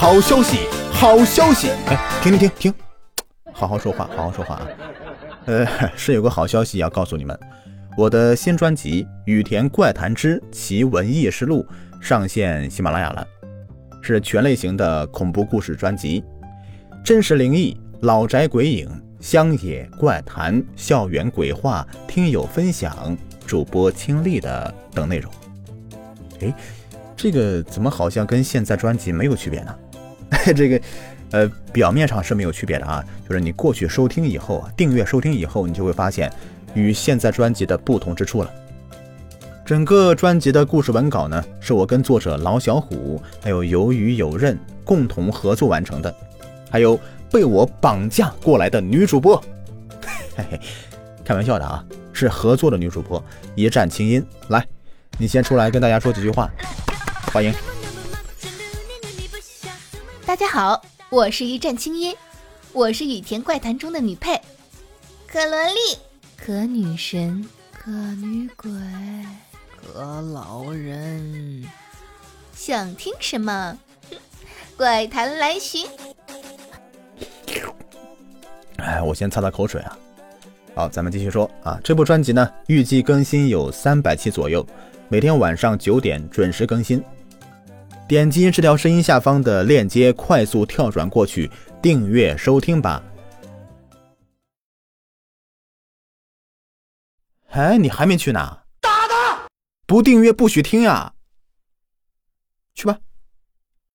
好消息，好消息！哎，停停停停，好好说话，好好说话啊！呃，是有个好消息要告诉你们，我的新专辑《雨田怪谈之奇闻异事录》上线喜马拉雅了，是全类型的恐怖故事专辑，真实灵异、老宅鬼影、乡野怪谈、校园鬼话、听友分享、主播亲历的等内容。哎，这个怎么好像跟现在专辑没有区别呢？这个，呃，表面上是没有区别的啊，就是你过去收听以后，订阅收听以后，你就会发现与现在专辑的不同之处了。整个专辑的故事文稿呢，是我跟作者老小虎还有有鱼有刃共同合作完成的，还有被我绑架过来的女主播，嘿嘿，开玩笑的啊，是合作的女主播一战清音，来，你先出来跟大家说几句话，欢迎。大家好，我是一战青音，我是雨田怪谈中的女配，可萝莉，可女神，可女鬼，可老人。想听什么？怪谈来寻。哎，我先擦擦口水啊。好，咱们继续说啊。这部专辑呢，预计更新有三百期左右，每天晚上九点准时更新。点击这条声音下方的链接，快速跳转过去订阅收听吧。哎，你还没去呢？打他！不订阅不许听呀！去吧。